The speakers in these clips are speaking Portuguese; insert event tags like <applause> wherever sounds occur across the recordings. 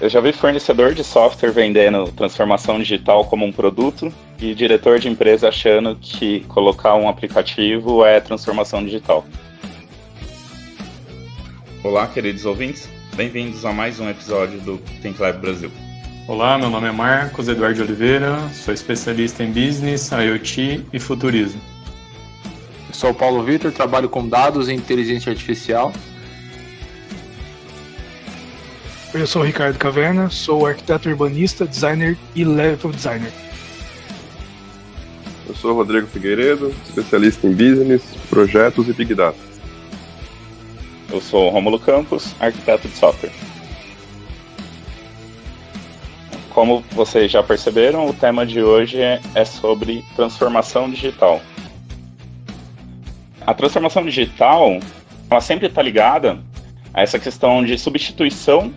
Eu já vi fornecedor de software vendendo transformação digital como um produto e diretor de empresa achando que colocar um aplicativo é transformação digital. Olá, queridos ouvintes. Bem-vindos a mais um episódio do Think Lab Brasil. Olá, meu nome é Marcos Eduardo Oliveira, sou especialista em Business, IoT e Futurismo. Eu sou o Paulo Vitor, trabalho com dados e inteligência artificial eu sou o Ricardo Caverna, sou arquiteto urbanista, designer e level designer. Eu sou o Rodrigo Figueiredo, especialista em business, projetos e big data. Eu sou o Romulo Campos, arquiteto de software. Como vocês já perceberam, o tema de hoje é, é sobre transformação digital. A transformação digital, ela sempre está ligada a essa questão de substituição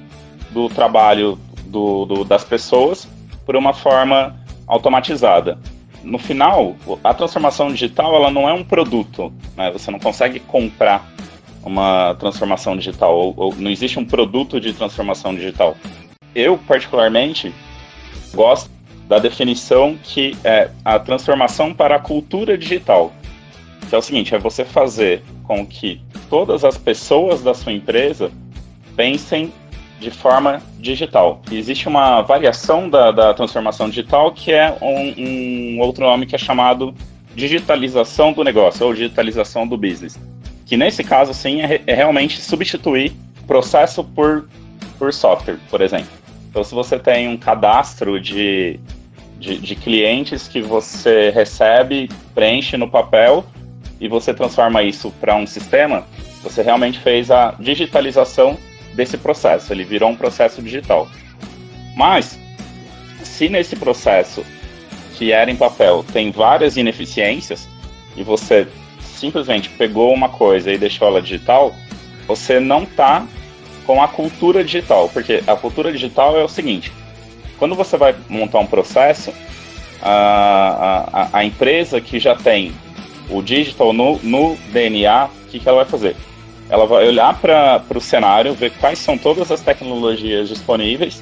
do trabalho do, do, das pessoas por uma forma automatizada. No final, a transformação digital ela não é um produto. Né? Você não consegue comprar uma transformação digital, ou, ou não existe um produto de transformação digital. Eu, particularmente, gosto da definição que é a transformação para a cultura digital. Que é o seguinte, é você fazer com que todas as pessoas da sua empresa pensem de forma digital. existe uma variação da, da transformação digital que é um, um, outro nome que é chamado digitalização do negócio ou digitalização do business. Que nesse caso, sim, é, é realmente substituir processo por, por software, por exemplo. Então, se você tem um cadastro de, de, de clientes que você recebe, preenche no papel e você transforma isso para um sistema, você realmente fez a digitalização desse processo, ele virou um processo digital. Mas, se nesse processo que era em papel tem várias ineficiências e você simplesmente pegou uma coisa e deixou ela digital, você não está com a cultura digital, porque a cultura digital é o seguinte: quando você vai montar um processo, a, a, a empresa que já tem o digital no, no DNA, o que, que ela vai fazer? Ela vai olhar para o cenário, ver quais são todas as tecnologias disponíveis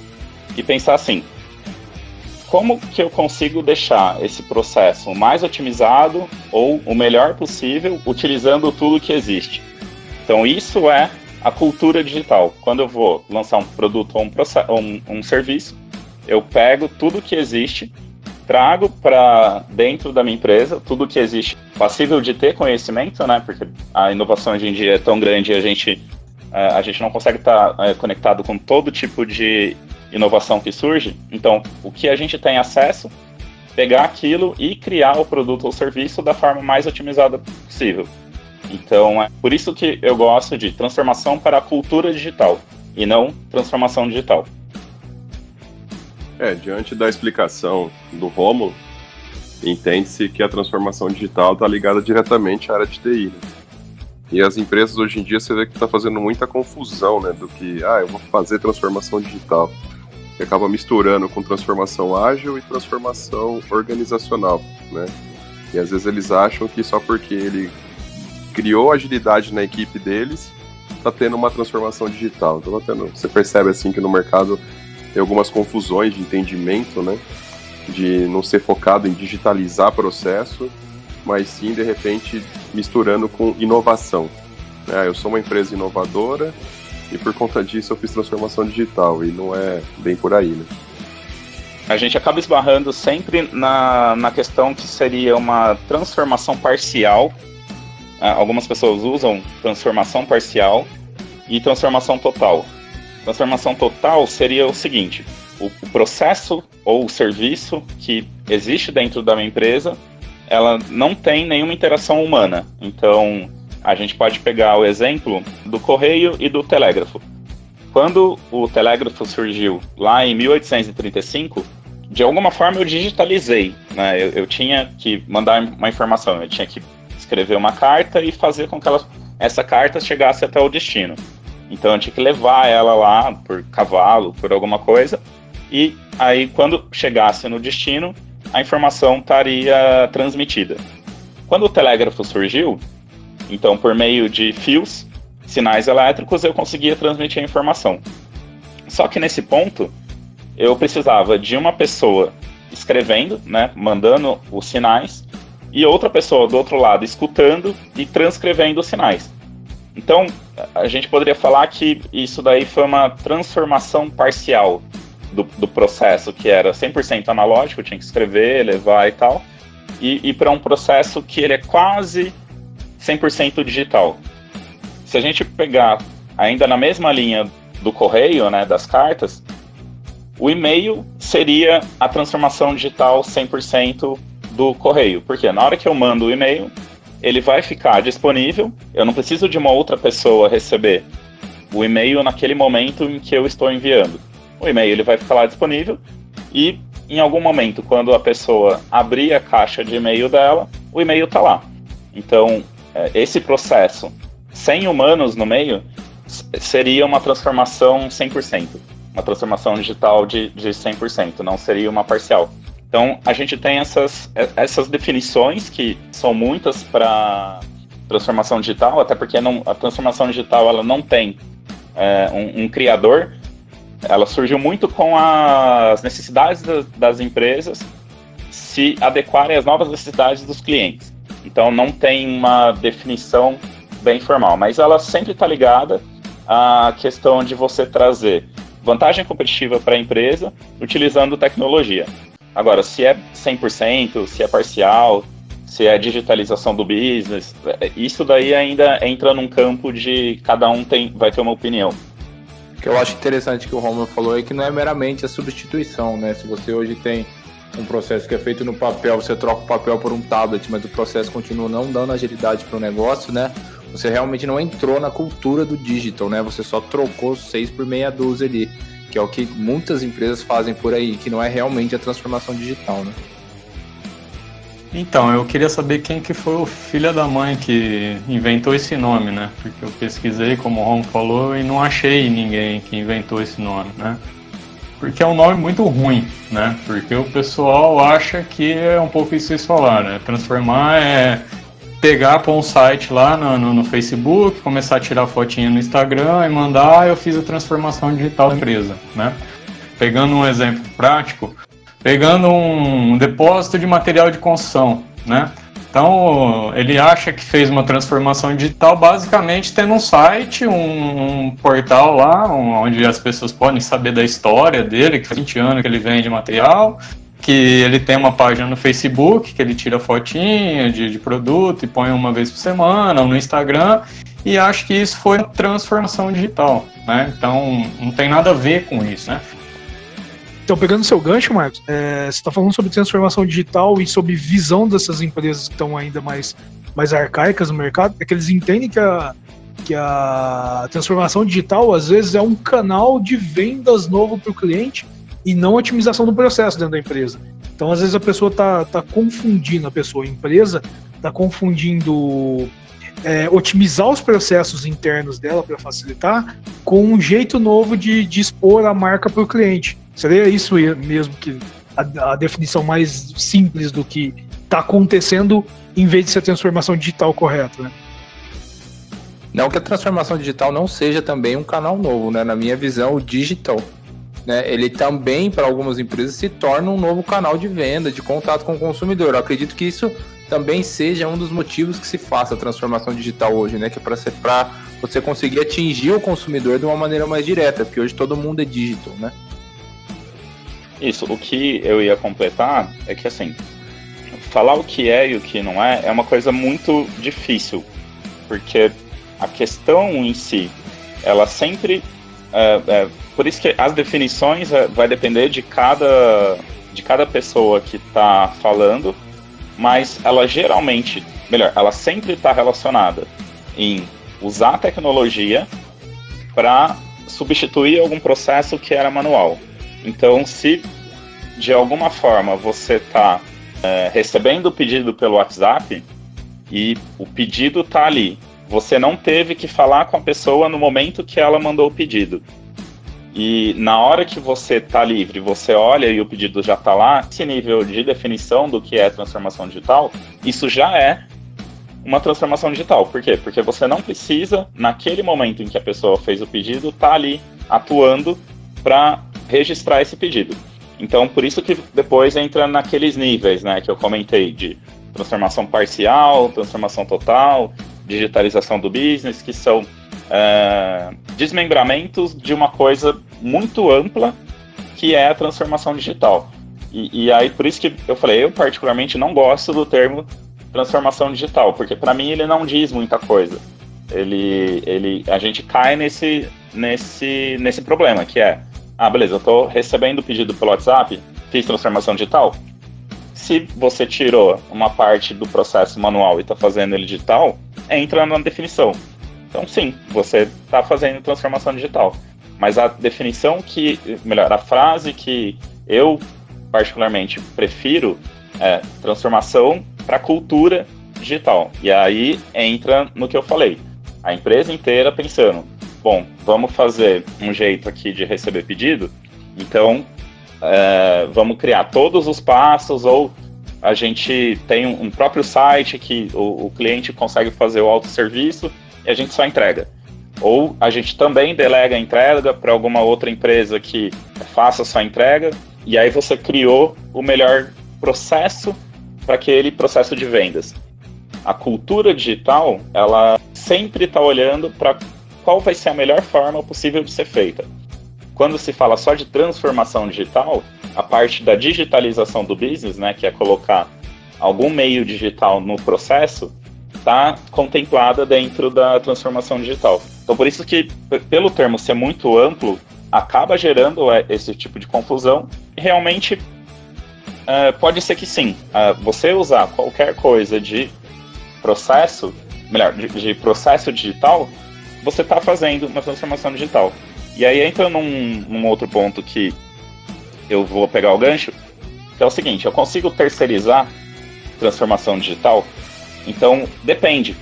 e pensar assim: como que eu consigo deixar esse processo mais otimizado ou o melhor possível utilizando tudo que existe? Então, isso é a cultura digital. Quando eu vou lançar um produto ou um, um, um serviço, eu pego tudo que existe trago para dentro da minha empresa tudo que existe passível de ter conhecimento, né? Porque a inovação hoje em dia é tão grande e a gente, é, a gente não consegue estar tá, é, conectado com todo tipo de inovação que surge. Então, o que a gente tem acesso, pegar aquilo e criar o produto ou serviço da forma mais otimizada possível. Então, é por isso que eu gosto de transformação para a cultura digital e não transformação digital. É, diante da explicação do Rômulo, entende-se que a transformação digital está ligada diretamente à área de TI. Né? E as empresas hoje em dia você vê que está fazendo muita confusão, né? Do que, ah, eu vou fazer transformação digital. E acaba misturando com transformação ágil e transformação organizacional, né? E às vezes eles acham que só porque ele criou agilidade na equipe deles, está tendo uma transformação digital. Então, tá tendo, você percebe assim que no mercado tem algumas confusões de entendimento, né? De não ser focado em digitalizar processo, mas sim, de repente, misturando com inovação. É, eu sou uma empresa inovadora e por conta disso eu fiz transformação digital e não é bem por aí, né? A gente acaba esbarrando sempre na, na questão que seria uma transformação parcial. É, algumas pessoas usam transformação parcial e transformação total. Transformação total seria o seguinte: o, processo ou o serviço que existe dentro da minha empresa, ela não tem nenhuma interação humana. Então, a gente pode pegar o exemplo do correio e do telégrafo. Quando o telégrafo surgiu lá em 1835, de alguma forma eu digitalizei. Né? Eu, eu, tinha que mandar uma informação, eu tinha que escrever uma carta e fazer com que ela, essa carta chegasse até o destino. Então eu tinha que levar ela lá por cavalo, por alguma coisa. E aí, quando chegasse no destino, a informação estaria transmitida. Quando o telégrafo surgiu, então por meio de fios, sinais elétricos, eu conseguia transmitir a informação. Só que nesse ponto, eu precisava de uma pessoa escrevendo, né, mandando os sinais, e outra pessoa do outro lado escutando e transcrevendo os sinais. Então, a gente poderia falar que isso daí foi uma transformação parcial do, do processo, que era 100% analógico, tinha que escrever, levar e tal, e, e para um processo que ele é quase 100% digital. Se a gente pegar ainda na mesma linha do correio, né, das cartas, o e-mail seria a transformação digital 100% do correio. Porque na hora que eu mando o e-mail, ele vai ficar disponível, eu não preciso de uma outra pessoa receber o e-mail naquele momento em que eu estou enviando. O e-mail ele vai ficar lá disponível e em algum momento, quando a pessoa abrir a caixa de e-mail dela, o e-mail está lá. Então, é, esse processo sem humanos no meio seria uma transformação 100%, uma transformação digital de, de 100%, não seria uma parcial. Então, a gente tem essas, essas definições que são muitas para transformação digital, até porque não, a transformação digital ela não tem é, um, um, criador, ela surgiu muito com as necessidades das, das empresas se adequarem às novas necessidades dos clientes. Então, não tem uma definição bem formal, mas ela sempre está ligada à questão de você trazer vantagem competitiva para a empresa utilizando tecnologia. Agora, se é 100%, se é parcial, se é digitalização do business, isso daí ainda entra num campo de cada um tem, vai ter uma opinião. O que eu acho interessante que o Romulo falou é que não é meramente a substituição, né? Se você hoje tem um processo que é feito no papel, você troca o papel por um tablet, mas o processo continua não dando agilidade para o negócio, né? Você realmente não entrou na cultura do digital, né? Você só trocou seis por meia dúzia ali que é o que muitas empresas fazem por aí, que não é realmente a transformação digital, né? Então, eu queria saber quem que foi o filho da mãe que inventou esse nome, né? Porque eu pesquisei, como o Ron falou, e não achei ninguém que inventou esse nome, né? Porque é um nome muito ruim, né? Porque o pessoal acha que é um pouco isso que vocês falaram, né? Transformar é pegar para um site lá no, no, no, Facebook, começar a tirar fotinha no Instagram e mandar, eu fiz a transformação digital da empresa, né? Pegando um exemplo prático, pegando um depósito de material de construção, né? Então, ele acha que fez uma transformação digital basicamente tendo um site, um, um portal lá, um, onde as pessoas podem saber da história dele, que faz 20 anos que ele vende material, que ele tem uma página no Facebook, que ele tira fotinha de, de produto e põe uma vez por semana, ou no Instagram, e acho que isso foi transformação digital, né? Então, não tem nada a ver com isso, né? Então, pegando seu gancho, Marcos, é, você está falando sobre transformação digital e sobre visão dessas empresas que estão ainda mais, mais arcaicas no mercado, é que eles entendem que a, que a transformação digital, às vezes, é um canal de vendas novo para o cliente, e não otimização do processo dentro da empresa. Então, às vezes, a pessoa está tá confundindo, a pessoa, a empresa, está confundindo é, otimizar os processos internos dela para facilitar com um jeito novo de, de expor a marca para o cliente. Seria isso mesmo que a, a definição mais simples do que está acontecendo em vez de ser a transformação digital correta, né? Não que a transformação digital não seja também um canal novo, né? Na minha visão, o digital né, ele também, para algumas empresas, se torna um novo canal de venda, de contato com o consumidor. Eu acredito que isso também seja um dos motivos que se faça a transformação digital hoje, né? Que é para você conseguir atingir o consumidor de uma maneira mais direta, porque hoje todo mundo é digital, né? Isso, o que eu ia completar é que assim, falar o que é e o que não é é uma coisa muito difícil, porque a questão em si, ela sempre é, é, por isso que as definições é, vai depender de cada, de cada pessoa que está falando, mas ela geralmente, melhor, ela sempre está relacionada em usar a tecnologia para substituir algum processo que era manual. Então, se de alguma forma você está é, recebendo o pedido pelo WhatsApp e o pedido está ali, você não teve que falar com a pessoa no momento que ela mandou o pedido. E na hora que você está livre, você olha e o pedido já está lá, esse nível de definição do que é transformação digital, isso já é uma transformação digital. Por quê? Porque você não precisa, naquele momento em que a pessoa fez o pedido, tá ali atuando para registrar esse pedido. Então, por isso que depois entra naqueles níveis, né, que eu comentei de transformação parcial, transformação total, digitalização do business, que são é, desmembramentos de uma coisa muito ampla que é a transformação digital. E, e, aí, por isso que eu falei, eu particularmente não gosto do termo transformação digital, porque para mim ele não diz muita coisa. Ele, ele, a gente cai nesse, nesse, nesse problema, que é, ah, beleza, eu estou recebendo o pedido pelo WhatsApp, fiz transformação digital. Se você tirou uma parte do processo manual e está fazendo ele digital, entra na definição. Então, sim, você está fazendo transformação digital. Mas a definição que, melhor, a frase que eu particularmente prefiro é transformação para cultura digital. E aí entra no que eu falei. A empresa inteira pensando, bom, vamos fazer um jeito aqui de receber pedido, então é, vamos criar todos os passos ou a gente tem um, próprio site que o, o, cliente consegue fazer o autosserviço e a gente só entrega. Ou a gente também delega a entrega para alguma outra empresa que faça sua entrega e aí você criou o melhor processo para aquele processo de vendas. A cultura digital, ela sempre está olhando para qual vai ser a melhor forma possível de ser feita. Quando se fala só de transformação digital, a parte da digitalização do business, né, que é colocar algum meio digital no processo, está contemplada dentro da transformação digital. Então, por isso que, pelo termo ser muito amplo, acaba gerando é, esse tipo de confusão. Realmente, uh, pode ser que sim. Uh, você usar qualquer coisa de processo, melhor, de, de processo digital, você está fazendo uma transformação digital. E aí entra num, num outro ponto que eu vou pegar o gancho, que é o seguinte, eu consigo terceirizar transformação digital? Então, depende.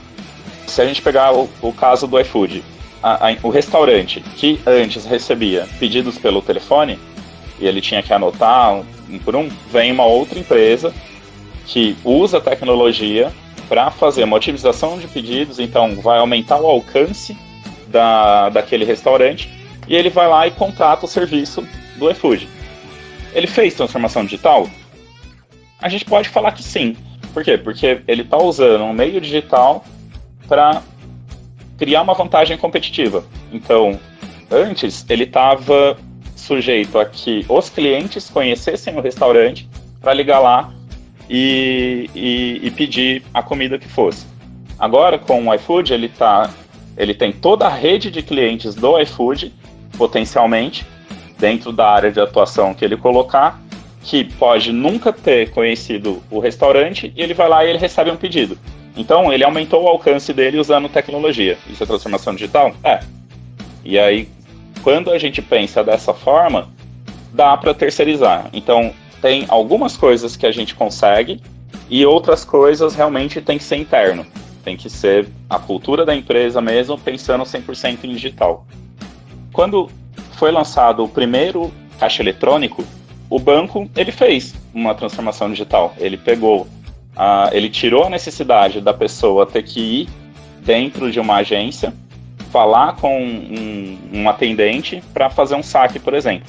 Se a gente pegar o, o caso do iFood, a, a, o restaurante que antes recebia pedidos pelo telefone, e ele tinha que anotar um, por um, vem uma outra empresa que usa a tecnologia para fazer uma otimização de pedidos, então vai aumentar o alcance da, daquele restaurante e ele vai lá e contrata o serviço do iFood. Ele fez transformação digital? A gente pode falar que sim. Por quê? Porque ele está usando um meio digital para criar uma vantagem competitiva. Então, antes ele estava sujeito a que os clientes conhecessem o restaurante para ligar lá e, e, e, pedir a comida que fosse. Agora, com o iFood, ele, tá, ele tem toda a rede de clientes do iFood, potencialmente, dentro da área de atuação que ele colocar, que pode nunca ter conhecido o restaurante e ele vai lá e ele recebe um pedido. Então, ele aumentou o alcance dele usando tecnologia. Isso é transformação digital? É. E aí, quando a gente pensa dessa forma, dá para terceirizar. Então, tem algumas coisas que a gente consegue e outras coisas realmente tem que ser interno. Tem que ser a cultura da empresa mesmo, pensando 100% em digital. Quando foi lançado o primeiro caixa eletrônico, o banco ele fez uma transformação digital. Ele pegou, a, ele tirou a necessidade da pessoa ter que ir dentro de uma agência, falar com um, um atendente para fazer um saque, por exemplo.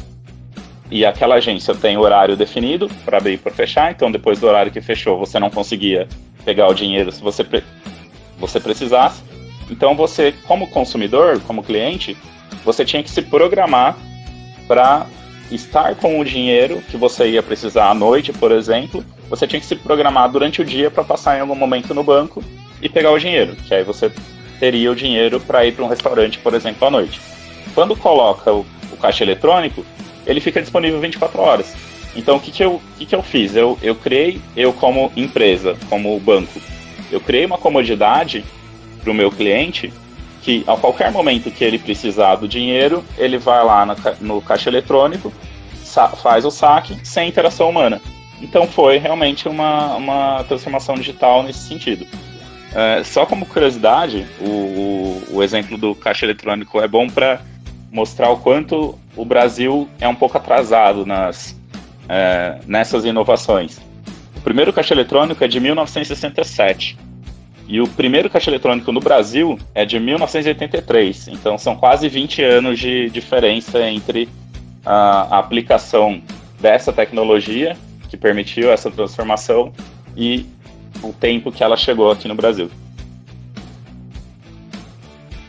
E aquela agência tem horário definido para abrir e para fechar, então depois do horário que fechou você não conseguia pegar o dinheiro se você, pre você precisasse. Então você, como consumidor, como cliente, você tinha que se programar para estar com o dinheiro que você ia precisar à noite, por exemplo. Você tinha que se programar durante o dia para passar em algum momento no banco e pegar o dinheiro, que aí você teria o dinheiro para ir para um restaurante, por exemplo, à noite. Quando coloca o, o, caixa eletrônico, ele fica disponível 24 horas. Então, o que, que, eu, que, que eu fiz? Eu, eu criei, eu como empresa, como banco, eu criei uma comodidade para o meu cliente que a qualquer momento que ele precisar do dinheiro, ele vai lá no, no caixa eletrônico, faz o saque sem interação humana. Então foi realmente uma, uma transformação digital nesse sentido. É, só como curiosidade, o, o, o, exemplo do caixa eletrônico é bom para mostrar o quanto o Brasil é um pouco atrasado nas, é, nessas inovações. O primeiro caixa eletrônico é de 1967. E o primeiro caixa eletrônico no Brasil é de 1983, então são quase 20 anos de diferença entre a, a aplicação dessa tecnologia que permitiu essa transformação e o tempo que ela chegou aqui no Brasil.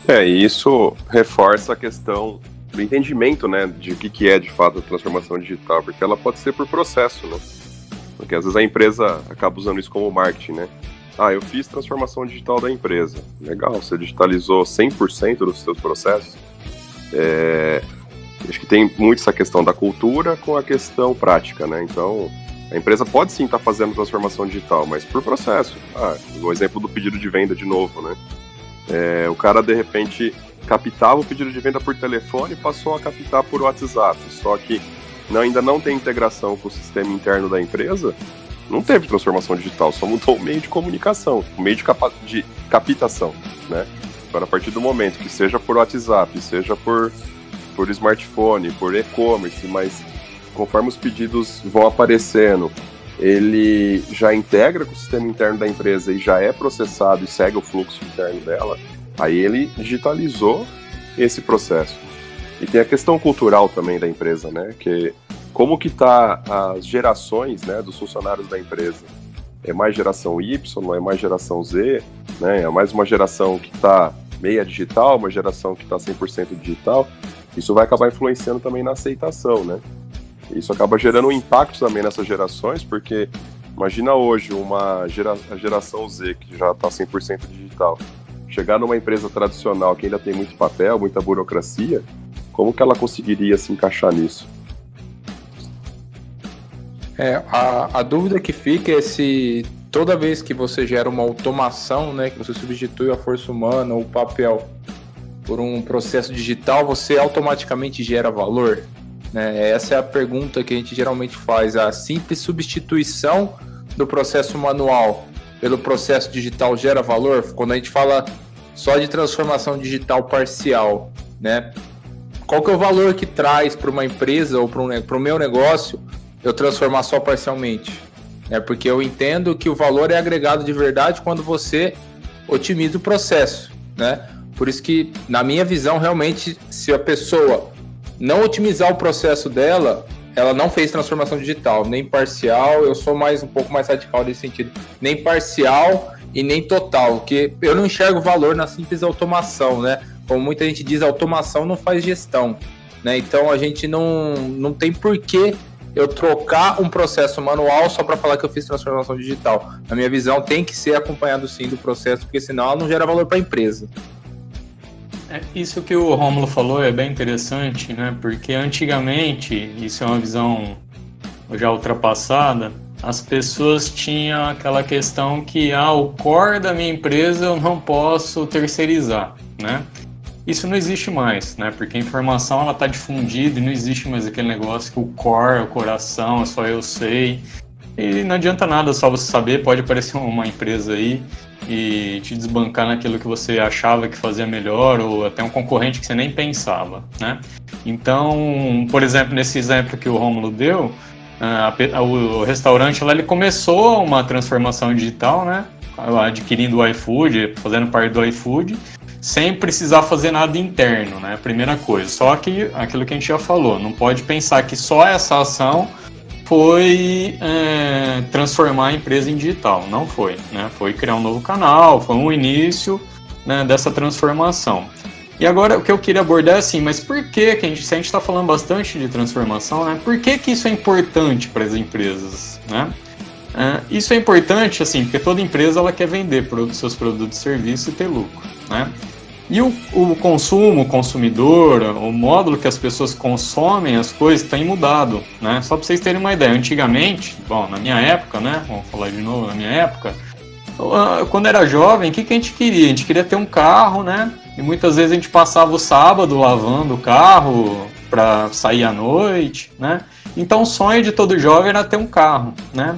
É, e isso reforça a questão do entendimento, né, de o que, que é de fato a transformação digital, porque ela pode ser por processo, né? Porque às vezes a empresa acaba usando isso como marketing, né? Ah, eu fiz transformação digital da empresa. Legal, você digitalizou 100% dos seus processos. É, acho que tem muito essa questão da cultura com a questão prática, né? Então, a empresa pode sim estar tá fazendo transformação digital, mas por processo. Ah, o exemplo do pedido de venda de novo, né? É, o cara, de repente, captava o pedido de venda por telefone e passou a captar por WhatsApp. Só que não, ainda não tem integração com o sistema interno da empresa, não teve transformação digital, só mudou o meio de comunicação, o meio de, capa de captação, né? Agora, a partir do momento que seja por WhatsApp, seja por, por smartphone, por e-commerce, mas conforme os pedidos vão aparecendo, ele já integra com o sistema interno da empresa e já é processado e segue o fluxo interno dela, aí ele digitalizou esse processo. E tem a questão cultural também da empresa, né? Que como que tá as gerações, né, dos funcionários da empresa? É mais geração Y, é mais geração Z, né? É mais uma geração que está meia digital, uma geração que está 100% digital. Isso vai acabar influenciando também na aceitação, né? Isso acaba gerando um impacto também nessas gerações, porque imagina hoje uma gera, geração Z que já está 100% digital, chegar numa empresa tradicional que ainda tem muito papel, muita burocracia, como que ela conseguiria se encaixar nisso? É, a, a dúvida que fica é se toda vez que você gera uma automação, né, que você substitui a força humana ou o papel por um processo digital, você automaticamente gera valor? Né? Essa é a pergunta que a gente geralmente faz. A simples substituição do processo manual pelo processo digital gera valor? Quando a gente fala só de transformação digital parcial, né? Qual que é o valor que traz para uma empresa ou para o meu negócio eu transformar só parcialmente? É porque eu entendo que o valor é agregado de verdade quando você otimiza o processo, né? Por isso que, na minha visão, realmente, se a pessoa não otimizar o processo dela, ela não fez transformação digital, nem parcial, eu sou mais um pouco mais radical nesse sentido, nem parcial e nem total, porque eu não enxergo valor na simples automação, né? Como muita gente diz, automação não faz gestão, né? Então a gente não, não tem porquê eu trocar um processo manual só para falar que eu fiz transformação digital. Na minha visão, tem que ser acompanhado sim do processo, porque senão ela não gera valor para a empresa. É, isso que o Romulo falou é bem interessante, né? Porque antigamente, isso é uma visão já ultrapassada, as pessoas tinham aquela questão que ah, o core da minha empresa eu não posso terceirizar, né? Isso não existe mais, né? Porque a informação ela está difundida e não existe mais aquele negócio que o core, o coração, é só eu sei. E não adianta nada só você saber, pode aparecer <laughs> uma empresa aí e te desbancar naquilo que você achava que fazia melhor ou até um concorrente que você nem pensava, né? Então, por exemplo, nesse exemplo que o Romulo deu, a, o restaurante lá ele começou uma transformação digital, né? Adquirindo o iFood, fazendo parte do iFood, sem precisar fazer nada interno, né? Primeira coisa. Só que aquilo que a gente já falou, não pode pensar que só essa ação foi é, transformar a empresa em digital. Não foi, né? Foi criar um novo canal, foi um início né, dessa transformação. E agora o que eu queria abordar é assim, mas por que, que a gente, se a gente está falando bastante de transformação, né? Por que, que isso é importante para as empresas, né? É, isso é importante, assim, porque toda empresa ela quer vender seus produtos e serviços e ter lucro, né? E o, o consumo, o consumidor, o módulo que as pessoas consomem as coisas tem mudado, né? Só para vocês terem uma ideia, antigamente, bom, na minha época, né? Vamos falar de novo, na minha época, quando era jovem, o que, que a gente queria? A gente queria ter um carro, né? E muitas vezes a gente passava o sábado lavando o carro para sair à noite, né? Então o sonho de todo jovem era ter um carro, né?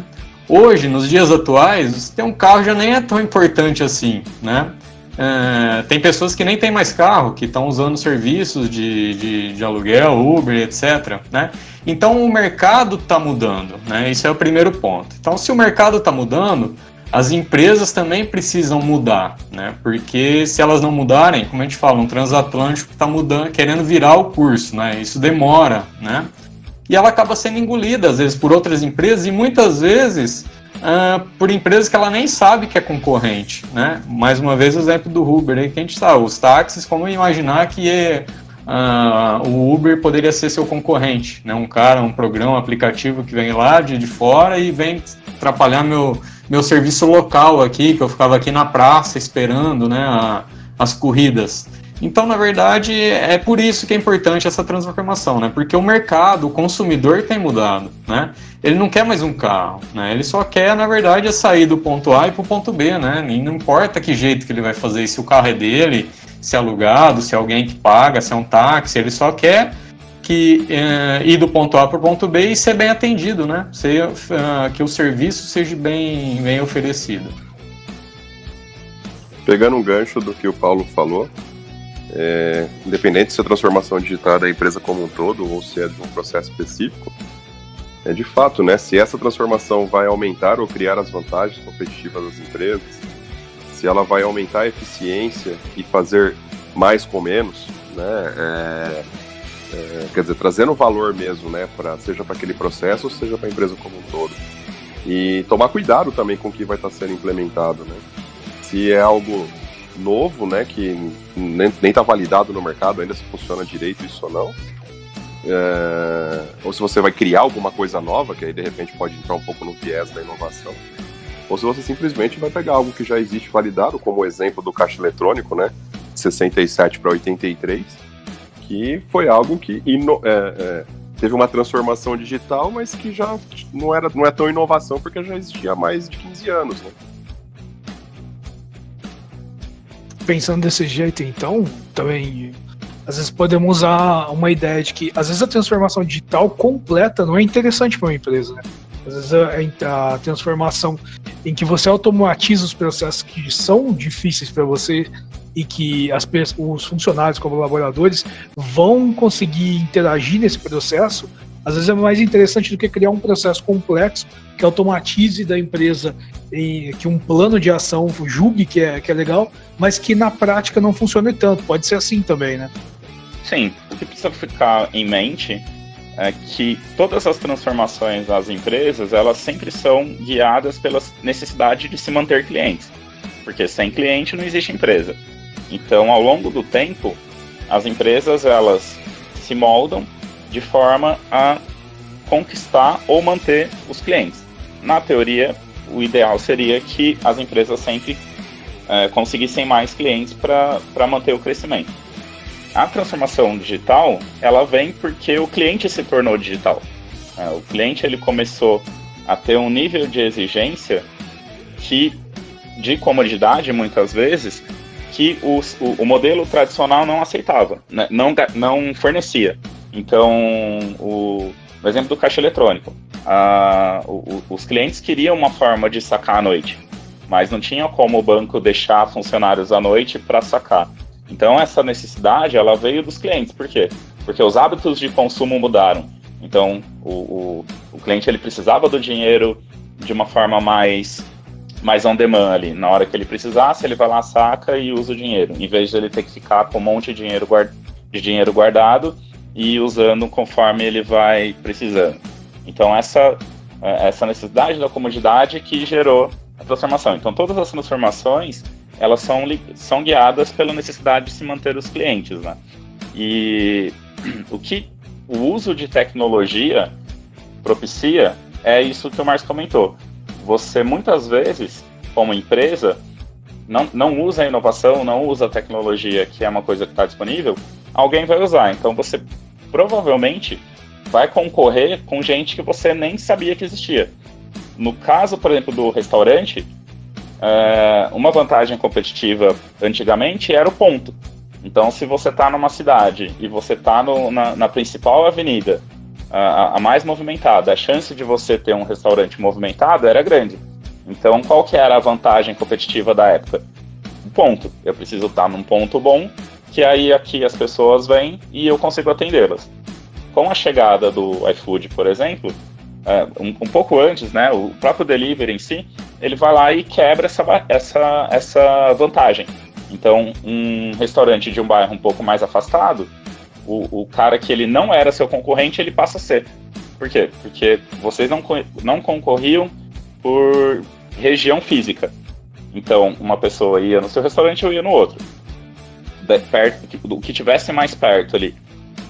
Hoje, nos dias atuais, ter um carro já nem é tão importante assim, né? É, tem pessoas que nem têm mais carro, que estão usando serviços de, de, de, aluguel, Uber, etc. Né? Então o mercado está mudando, né? Isso é o primeiro ponto. Então, se o mercado está mudando, as empresas também precisam mudar, né? Porque se elas não mudarem, como a gente fala, um transatlântico está mudando, querendo virar o curso, né? Isso demora, né? E ela acaba sendo engolida às vezes por outras empresas e muitas vezes uh, por empresas que ela nem sabe que é concorrente, né? Mais uma vez o exemplo do Uber aí que a gente sabe, os táxis, como imaginar que uh, o Uber poderia ser seu concorrente, né? Um cara, um programa, um aplicativo que vem lá de, de fora e vem atrapalhar meu meu serviço local aqui, que eu ficava aqui na praça esperando né, a, as corridas. Então, na verdade, é por isso que é importante essa transformação, né? Porque o mercado, o consumidor tem mudado, né? Ele não quer mais um carro, né? Ele só quer, na verdade, sair do ponto A e para o ponto B, né? E não importa que jeito que ele vai fazer, se o carro é dele, se é alugado, se é alguém que paga, se é um táxi, ele só quer que uh, ir do ponto A para o ponto B e ser bem atendido, né? Ser, uh, que o serviço seja bem, bem oferecido. Pegando um gancho do que o Paulo falou, é, independente se a transformação digital é da empresa como um todo ou se é de um processo específico, é de fato, né? Se essa transformação vai aumentar ou criar as vantagens competitivas das empresas, se ela vai aumentar a eficiência e fazer mais com menos, né? É, é, quer dizer, trazendo valor mesmo, né, pra, seja para aquele processo, seja para a empresa como um todo. E tomar cuidado também com o que vai estar sendo implementado, né? Se é algo novo, né, que nem está validado no mercado ainda se funciona direito isso ou não, é, ou se você vai criar alguma coisa nova, que aí de repente pode entrar um pouco no viés da inovação, ou se você simplesmente vai pegar algo que já existe validado, como o exemplo do caixa eletrônico, né, 67 para 83, que foi algo que ino, é, é, teve uma transformação digital, mas que já não, era, não é tão inovação porque já existia há mais de 15 anos. Né? Pensando desse jeito, então, também às vezes podemos usar uma ideia de que às vezes a transformação digital completa não é interessante para uma empresa. Né? Às vezes a, a, transformação em que você automatiza os processos que são difíceis para você e que as, os funcionários, colaboradores, vão conseguir interagir nesse processo, às vezes é mais interessante do que criar um processo complexo que automatize da empresa e que um plano de ação julgue que é, que é legal, mas que na prática não funcione tanto. Pode ser assim também, né? Sim, o que precisa ficar em mente é que todas as transformações das empresas, elas sempre são guiadas pela necessidade de se manter clientes. Porque sem cliente não existe empresa. Então, ao longo do tempo, as empresas elas se moldam de forma a conquistar ou manter os clientes. Na teoria, o ideal seria que as empresas sempre é, conseguissem mais clientes para manter o crescimento. A transformação digital ela vem porque o cliente se tornou digital. É, o cliente ele começou a ter um nível de exigência que de comodidade muitas vezes que o, o, o modelo tradicional não aceitava, né? não, não fornecia. Então, o, o exemplo do caixa eletrônico. Ah, o, os clientes queriam uma forma de sacar à noite, mas não tinha como o banco deixar funcionários à noite para sacar. Então, essa necessidade ela veio dos clientes. Por quê? Porque os hábitos de consumo mudaram. Então, o, o, o cliente ele precisava do dinheiro de uma forma mais mais on demand ali. Na hora que ele precisasse, ele vai lá, saca e usa o dinheiro. Em vez de ele ter que ficar com um monte de dinheiro, guard... de dinheiro guardado e usando conforme ele vai precisando. Então, essa, é, essa necessidade da comodidade que gerou a transformação. Então, todas as transformações, elas são, são guiadas pela necessidade de se manter os clientes, né? E o que o uso de tecnologia propicia é isso que o Marcos comentou você muitas vezes, como empresa, não, não usa a inovação, não usa a tecnologia, que é uma coisa que está disponível, alguém vai usar. Então você provavelmente vai concorrer com gente que você nem sabia que existia. No caso, por exemplo, do restaurante, é, uma vantagem competitiva antigamente era o ponto. Então, se você está numa cidade e você está na, na principal avenida a, a, mais movimentada, a chance de você ter um restaurante movimentado era grande. Então, qual que era a vantagem competitiva da época? Um ponto. Eu preciso estar num ponto bom, que aí aqui as pessoas vêm e eu consigo atendê-las. Com a chegada do iFood, por exemplo, é, um, um, pouco antes, né, o próprio delivery em si, ele vai lá e quebra essa, essa, essa vantagem. Então, um restaurante de um bairro um pouco mais afastado, o, o cara que ele não era seu concorrente, ele passa a ser. Por quê? Porque vocês não, não concorriam por região física. Então, uma pessoa ia no seu restaurante, eu ia no outro. De, perto, o que tivesse mais perto ali.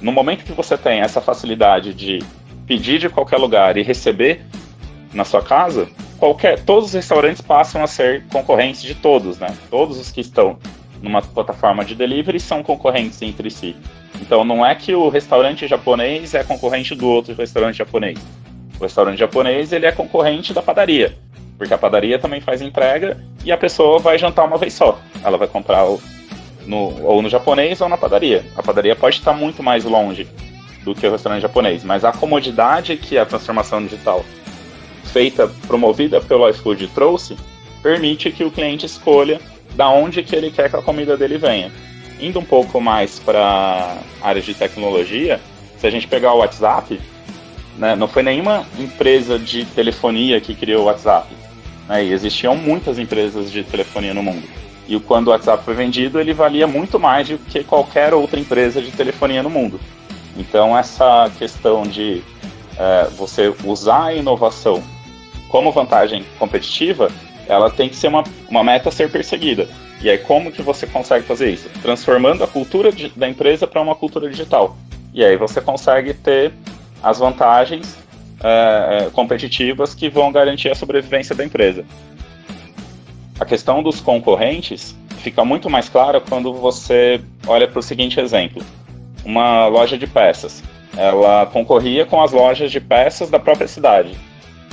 No momento que você tem essa facilidade de pedir de qualquer lugar e receber na sua casa, qualquer, todos os restaurantes passam a ser concorrentes de todos, né? Todos os que estão numa plataforma de delivery são concorrentes entre si. Então não é que o restaurante japonês é concorrente do outro restaurante japonês. O restaurante japonês ele é concorrente da padaria, porque a padaria também faz entrega e a pessoa vai jantar uma vez só. Ela vai comprar no, ou no japonês ou na padaria. A padaria pode estar muito mais longe do que o restaurante japonês, mas a comodidade que a transformação digital feita, promovida pelo iFood trouxe, permite que o cliente escolha da onde que ele quer que a comida dele venha. Indo um pouco mais para áreas de tecnologia, se a gente pegar o WhatsApp, né, não foi nenhuma empresa de telefonia que criou o WhatsApp. Né, e existiam muitas empresas de telefonia no mundo. E quando o WhatsApp foi vendido, ele valia muito mais do que qualquer outra empresa de telefonia no mundo. Então, essa questão de é, você usar a inovação como vantagem competitiva, ela tem que ser uma, uma meta a ser perseguida. E aí, como que você consegue fazer isso? Transformando a cultura de, da empresa para uma cultura digital. E aí você consegue ter as vantagens é, competitivas que vão garantir a sobrevivência da empresa. A questão dos concorrentes fica muito mais clara quando você olha para o seguinte exemplo: uma loja de peças. Ela concorria com as lojas de peças da própria cidade.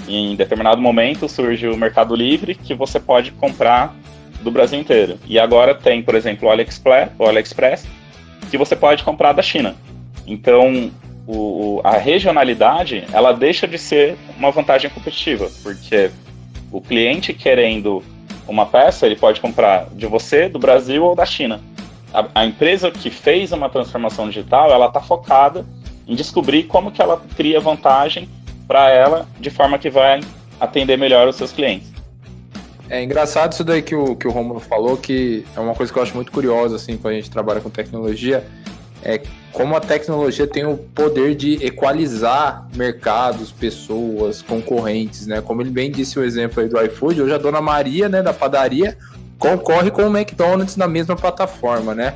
E em determinado momento surge o Mercado Livre, que você pode comprar do Brasil inteiro. E agora tem, por exemplo, o AliExpress, o AliExpress que você pode comprar da China. Então, o, a regionalidade, ela deixa de ser uma vantagem competitiva, porque o cliente querendo uma peça, ele pode comprar de você, do Brasil ou da China. A, a empresa que fez uma transformação digital, ela está focada em descobrir como que ela cria vantagem para ela, de forma que vai atender melhor os seus clientes. É engraçado isso daí que o, que o Romulo falou, que é uma coisa que eu acho muito curiosa, assim, quando a gente trabalha com tecnologia, é como a tecnologia tem o poder de equalizar mercados, pessoas, concorrentes, né? Como ele bem disse o exemplo aí do iFood, hoje a dona Maria, né, da padaria, concorre com o McDonald's na mesma plataforma, né?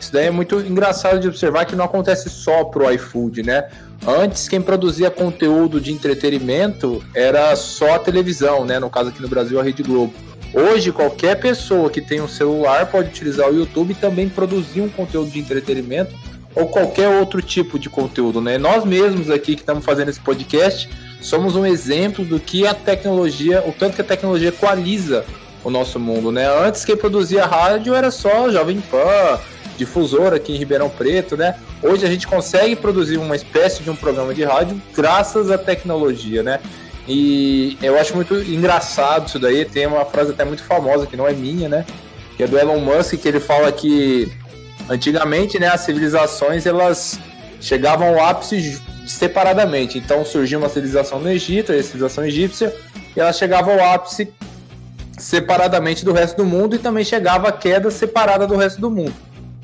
Isso daí é muito engraçado de observar que não acontece só pro iFood, né? Antes, quem produzia conteúdo de entretenimento era só a televisão, né? No caso aqui no Brasil, a Rede Globo. Hoje, qualquer pessoa que tem um celular pode utilizar o YouTube e também produzir um conteúdo de entretenimento ou qualquer outro tipo de conteúdo, né? Nós mesmos aqui que estamos fazendo esse podcast somos um exemplo do que a tecnologia, o tanto que a tecnologia equaliza o nosso mundo, né? Antes quem produzia rádio era só Jovem Pan, difusora aqui em Ribeirão Preto, né? Hoje a gente consegue produzir uma espécie de um programa de rádio graças à tecnologia, né? E eu acho muito engraçado isso daí. Tem uma frase até muito famosa que não é minha, né? Que é do Elon Musk, que ele fala que antigamente, né, as civilizações elas chegavam ao ápice separadamente. Então surgiu uma civilização no Egito, a civilização egípcia, e ela chegava ao ápice separadamente do resto do mundo e também chegava à queda separada do resto do mundo.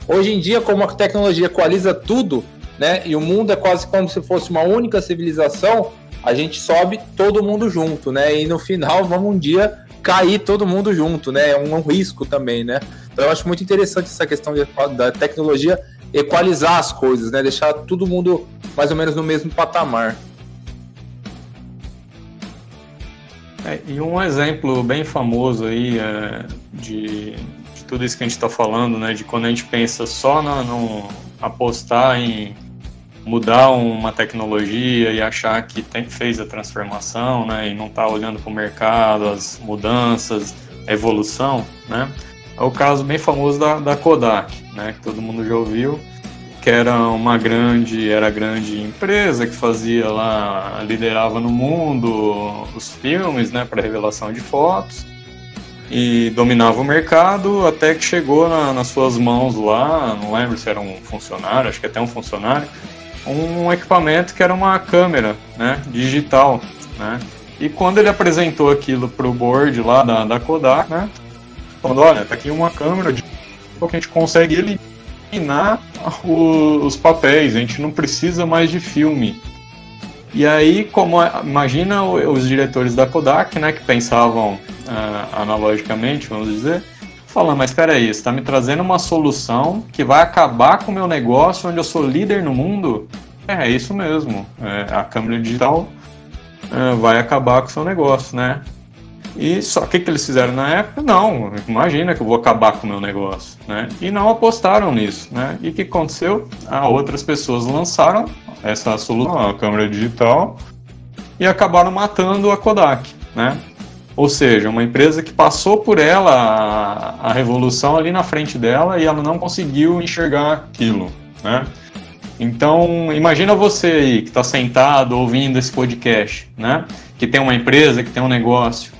Hoje em dia, como a tecnologia equaliza tudo, né, e o mundo é quase como se fosse uma única civilização, a gente sobe todo mundo junto, né? E no final <laughs> vamos um dia cair todo mundo junto, né? É um, um risco também, né? Então eu acho muito interessante essa questão de, da tecnologia equalizar as coisas, né? Deixar todo mundo mais ou menos no mesmo patamar. É, e um exemplo bem famoso aí é, de tudo isso que a gente está falando, né, de quando a gente pensa só no, no, apostar em mudar uma tecnologia e achar que tem, fez a transformação, né, e não está olhando para o mercado, as mudanças, a evolução, né, é o caso bem famoso da, da Kodak, né, que todo mundo já ouviu, que era uma grande, era grande empresa que fazia lá, liderava no mundo os filmes, né, para revelação de fotos e dominava o mercado até que chegou na, nas suas mãos lá, não lembro se era um funcionário, acho que até um funcionário, um equipamento que era uma câmera, né, digital, né, E quando ele apresentou aquilo pro board lá da, da Kodak, né? Falando, olha, tá aqui uma câmera de que a gente consegue eliminar o, os papéis, a gente não precisa mais de filme. E aí, como imagina os diretores da Kodak, né, que pensavam uh, analogicamente, vamos dizer, falando, mas espera aí, você está me trazendo uma solução que vai acabar com o meu negócio, onde eu sou líder no mundo? É, é isso mesmo. É, a câmera digital é, vai acabar com o seu negócio, né? E só o que, que eles fizeram na época? Não, imagina que eu vou acabar com o meu negócio, né? E não apostaram nisso, né? E o que aconteceu? Ah, outras pessoas lançaram essa solução, a câmera digital, e acabaram matando a Kodak, né? Ou seja, uma empresa que passou por ela a, a revolução ali na frente dela e ela não conseguiu enxergar aquilo, né? Então, imagina você aí que está sentado ouvindo esse podcast, né? Que tem uma empresa, que tem um negócio.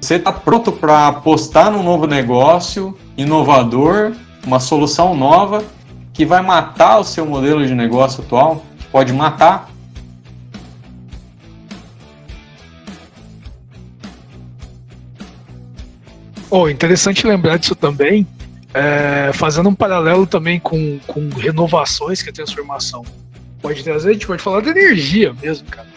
Você está pronto para apostar num novo negócio inovador, uma solução nova que vai matar o seu modelo de negócio atual? Que pode matar? Oh, interessante lembrar disso também, é, fazendo um paralelo também com, com renovações que a transformação pode trazer, a gente pode falar de energia mesmo, cara.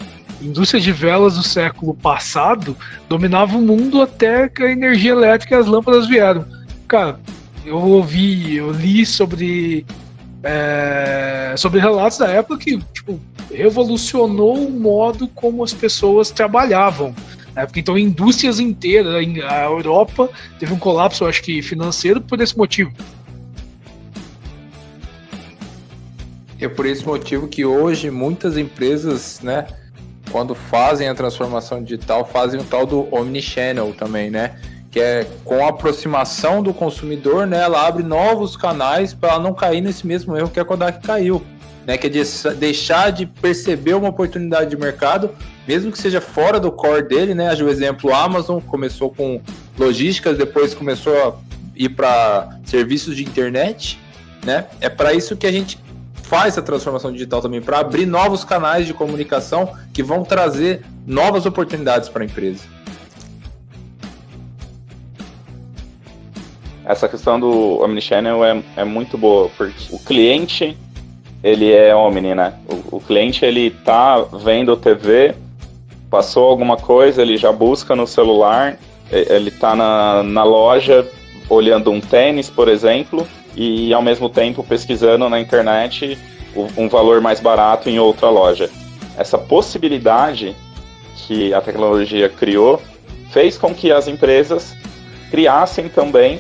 Indústria de velas do século passado dominava o mundo até que a energia elétrica e as lâmpadas vieram. Cara, eu ouvi, eu li sobre é, sobre relatos da época que tipo, revolucionou o modo como as pessoas trabalhavam. Né? Porque então indústrias inteiras, a Europa teve um colapso, eu acho que financeiro, por esse motivo. É por esse motivo que hoje muitas empresas, né, quando fazem a transformação digital, fazem o tal do omnichannel também, né? Que é com a aproximação do consumidor, né? Ela abre novos canais para não cair nesse mesmo erro que a Kodak caiu né, que é de deixar de perceber uma oportunidade de mercado, mesmo que seja fora do core dele, né? O exemplo, a Amazon começou com logística, depois começou a ir para serviços de internet, né? É para isso que a gente faz a transformação digital também, para abrir novos canais de comunicação que vão trazer novas oportunidades para a empresa. Essa questão do Omnichannel é, é muito boa, porque o cliente ele é Omni, né? O, o, cliente ele tá vendo TV, passou alguma coisa, ele já busca no celular, ele tá na, na loja olhando um tênis, por exemplo, e ao mesmo tempo pesquisando na internet um valor mais barato em outra loja. Essa possibilidade que a tecnologia criou fez com que as empresas criassem também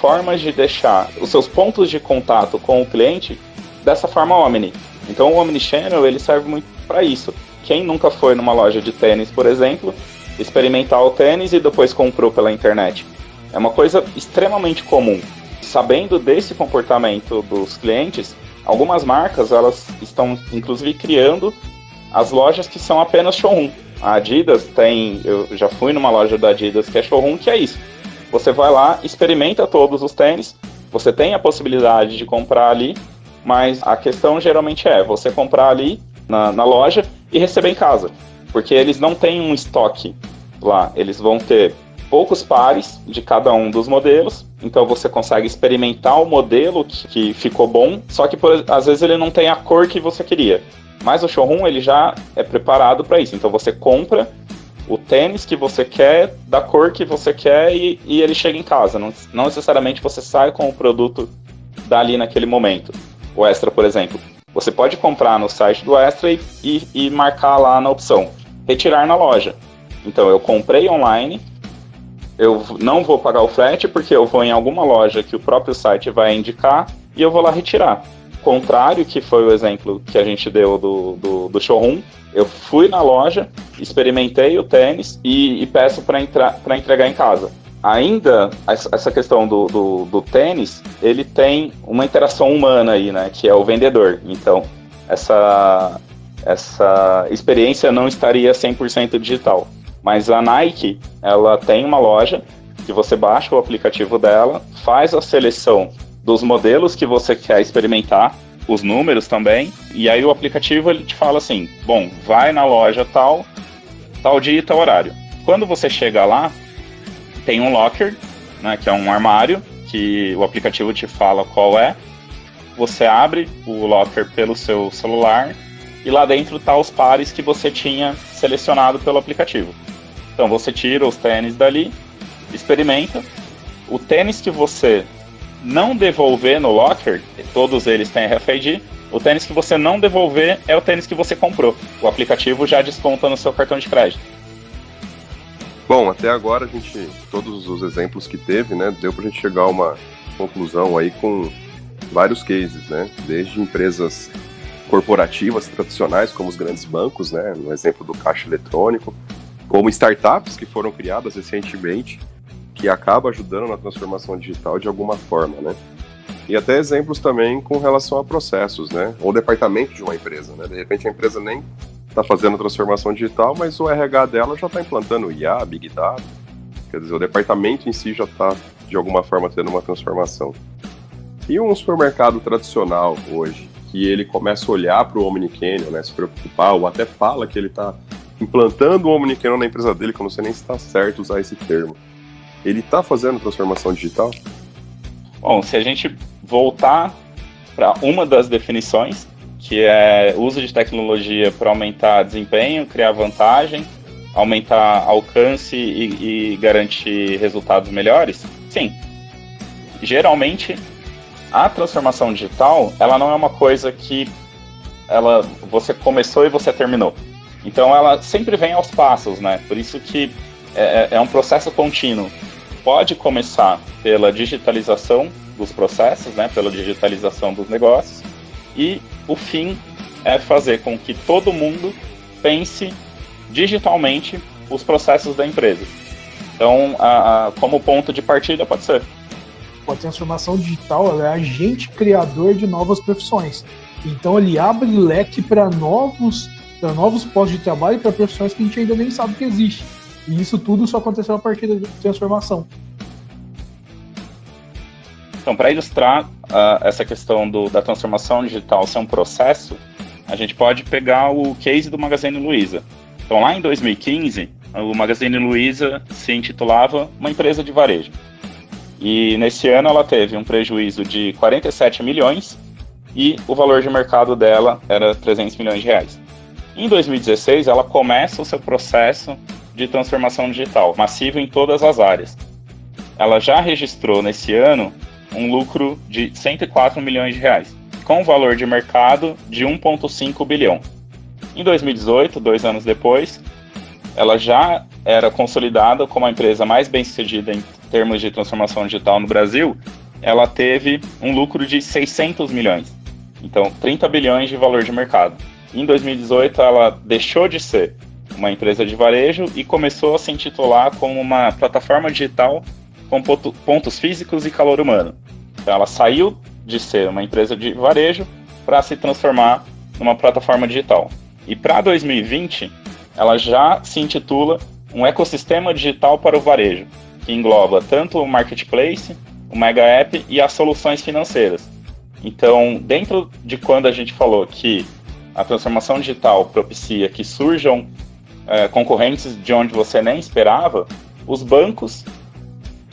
formas de deixar os seus pontos de contato com o cliente dessa forma Omni. Então o Omnichannel ele serve muito para isso. Quem nunca foi numa loja de tênis, por exemplo, experimentar o tênis e depois comprou pela internet. É uma coisa extremamente comum. Sabendo desse comportamento dos clientes, algumas marcas elas estão inclusive criando as lojas que são apenas showroom. A Adidas tem, eu já fui numa loja da Adidas que é showroom, que é isso. Você vai lá, experimenta todos os tênis, você tem a possibilidade de comprar ali mas a questão geralmente é você comprar ali na, na loja e receber em casa, porque eles não têm um estoque lá, eles vão ter poucos pares de cada um dos modelos, então você consegue experimentar o modelo que, que ficou bom, só que por, às vezes ele não tem a cor que você queria. Mas o showroom ele já é preparado para isso, então você compra o tênis que você quer, da cor que você quer e, e ele chega em casa. Não, não necessariamente você sai com o produto dali naquele momento o Extra, por exemplo. Você pode comprar no site do Extra e, e, e marcar lá na opção retirar na loja. Então eu comprei online, eu não vou pagar o frete porque eu vou em alguma loja que o próprio site vai indicar e eu vou lá retirar. Contrário, que foi o exemplo que a gente deu do, do, do showroom, eu fui na loja, experimentei o tênis e, e peço para entregar em casa ainda essa questão do, do, do, tênis, ele tem uma interação humana aí, né? Que é o vendedor. Então, essa, essa experiência não estaria 100% digital. Mas a Nike, ela tem uma loja que você baixa o aplicativo dela, faz a seleção dos modelos que você quer experimentar, os números também, e aí o aplicativo ele te fala assim: bom, vai na loja tal, tal dia e tal horário. Quando você chega lá, tem um locker, né, que é um armário, que o aplicativo te fala qual é. Você abre o locker pelo seu celular e lá dentro tá os pares que você tinha selecionado pelo aplicativo. Então você tira os tênis dali, experimenta. O tênis que você não devolver no locker, todos eles têm RFID, o tênis que você não devolver é o tênis que você comprou. O aplicativo já desconta no seu cartão de crédito. Bom, até agora a gente, todos os exemplos que teve, né, deu pra gente chegar a uma conclusão aí com vários cases, né, desde empresas corporativas tradicionais, como os grandes bancos, né, no exemplo do caixa eletrônico, como startups que foram criadas recentemente, que acaba ajudando na transformação digital de alguma forma, né? E até exemplos também com relação a processos, né? Ou departamento de uma empresa, né? De repente a empresa nem está fazendo transformação digital, mas o RH dela já está implantando IA, Big Data. Quer dizer, o departamento em si já está, de alguma forma, tendo uma transformação. E um supermercado tradicional hoje, que ele começa a olhar para o Omnicanyon, né, se preocupar, ou até fala que ele está implantando o Omnicanyon na empresa dele, que eu não sei nem se está certo usar esse termo. Ele está fazendo transformação digital? Bom, se a gente voltar para uma das definições, que é uso de tecnologia para aumentar desempenho, criar vantagem, aumentar alcance e, e garantir resultados melhores, sim. Geralmente, a transformação digital, ela não é uma coisa que ela você começou e você terminou. Então ela sempre vem aos passos, né? Por isso que é, é, é um processo contínuo. Pode começar pela digitalização dos processos, né? Pela digitalização dos negócios e o fim é fazer com que todo mundo pense digitalmente os processos da empresa. Então, a, a, como ponto de partida pode ser. A transformação digital é agente criador de novas profissões. Então, ele abre leque para novos novos postos de trabalho e para profissões que a gente ainda nem sabe que existe. E isso tudo só aconteceu a partir da transformação. Então, para ilustrar uh, essa questão do, da transformação digital ser um processo, a gente pode pegar o case do Magazine Luiza. Então, lá em 2015, o Magazine Luiza se intitulava uma empresa de varejo. E nesse ano ela teve um prejuízo de 47 milhões e o valor de mercado dela era 300 milhões de reais. Em 2016, ela começa o seu processo de transformação digital, massivo em todas as áreas. Ela já registrou nesse ano um lucro de 104 milhões de reais, com um valor de mercado de 1,5 bilhão. Em 2018, dois anos depois, ela já era consolidada como a empresa mais bem-sucedida em termos de transformação digital no Brasil. Ela teve um lucro de 600 milhões, então 30 bilhões de valor de mercado. Em 2018, ela deixou de ser uma empresa de varejo e começou a se intitular como uma plataforma digital com pontos físicos e calor humano. Então, ela saiu de ser uma empresa de varejo para se transformar numa plataforma digital. E para 2020, ela já se intitula um ecossistema digital para o varejo, que engloba tanto o marketplace, o mega app e as soluções financeiras. Então, dentro de quando a gente falou que a transformação digital propicia que surjam é, concorrentes de onde você nem esperava, os bancos,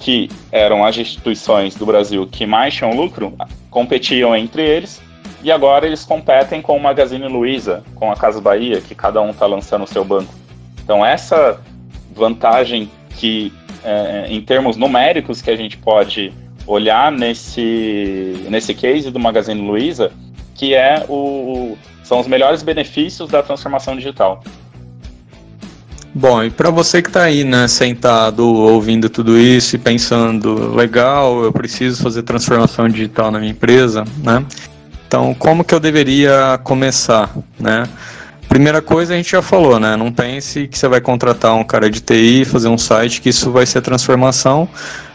que eram as instituições do Brasil que mais tinham lucro, competiam entre eles, e agora eles competem com o Magazine Luiza, com a Casa Bahia, que cada um está lançando o seu banco. Então, essa vantagem que, é, em termos numéricos, que a gente pode olhar nesse, nesse case do Magazine Luiza, que é o, são os melhores benefícios da transformação digital. Bom, e para você que está aí, né, sentado, ouvindo tudo isso e pensando, legal, eu preciso fazer transformação digital na minha empresa, né? Então, como que eu deveria começar, né? Primeira coisa a gente já falou, né? Não pense que você vai contratar um cara de TI, fazer um site, que isso vai ser transformação.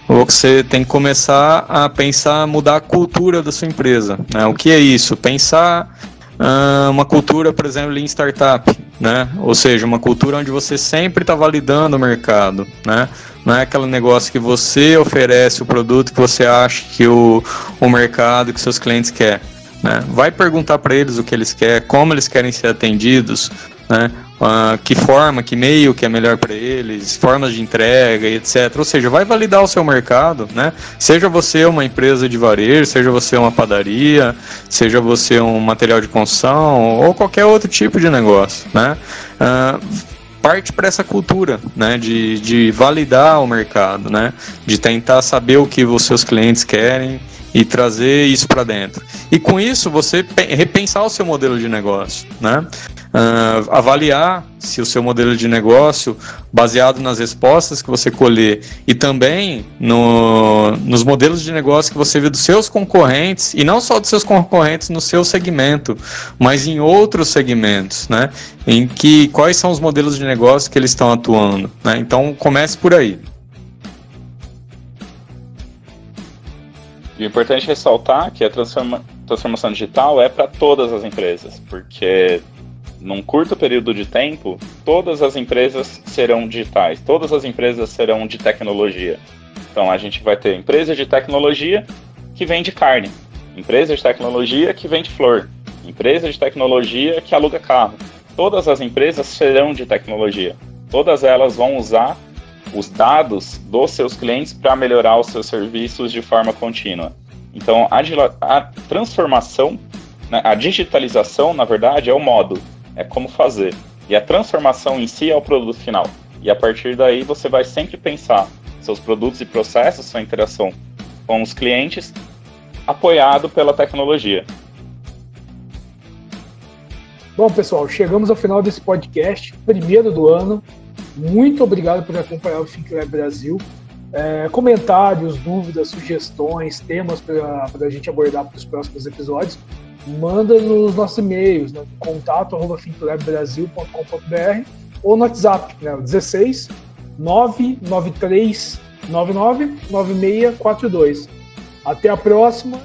Você tem que começar a pensar, mudar a cultura da sua empresa. Né? O que é isso? Pensar uh, uma cultura, por exemplo, em startup, né? Ou seja, uma cultura onde você sempre está validando o mercado, né? Não é aquele negócio que você oferece o produto que você acha que o, o mercado, que seus clientes quer. Né? Vai perguntar para eles o que eles querem, como eles querem ser atendidos, né? Uh, que forma, que meio que é melhor para eles, formas de entrega etc. Ou seja, vai validar o seu mercado, né? Seja você uma empresa de varejo, seja você uma padaria, seja você um material de construção ou qualquer outro tipo de negócio, né? Uh, parte para essa cultura, né, de, de validar o mercado, né, de tentar saber o que os seus clientes querem e trazer isso para dentro. E com isso você repensar o seu modelo de negócio, né? Uh, avaliar se o seu modelo de negócio, baseado nas respostas que você colher e também no, nos modelos de negócio que você vê dos seus concorrentes, e não só dos seus concorrentes no seu segmento, mas em outros segmentos, né? Em que quais são os modelos de negócio que eles estão atuando. Né? Então comece por aí. E o importante é ressaltar que a transforma transformação digital é para todas as empresas, porque num curto período de tempo, todas as empresas serão digitais, todas as empresas serão de tecnologia. Então a gente vai ter empresas de tecnologia que vende carne, empresas de tecnologia que vende flor, empresas de tecnologia que aluga carro. Todas as empresas serão de tecnologia. Todas elas vão usar os dados dos seus clientes para melhorar os seus serviços de forma contínua. Então, a, a transformação, né, a digitalização, na verdade, é o modo, é como fazer. E a transformação em si é o produto final. E a partir daí você vai sempre pensar seus produtos e processos, sua interação com os clientes, apoiado pela tecnologia. Bom, pessoal, chegamos ao final desse podcast, primeiro do ano. Muito obrigado por acompanhar o ThinkLab Brasil. É, comentários, dúvidas, sugestões, temas para a gente abordar para os próximos episódios, manda nos nossos e-mails, né, contato.thinklabbrasil.com.br ou no WhatsApp, né, 16 993 99 9642. Até a próxima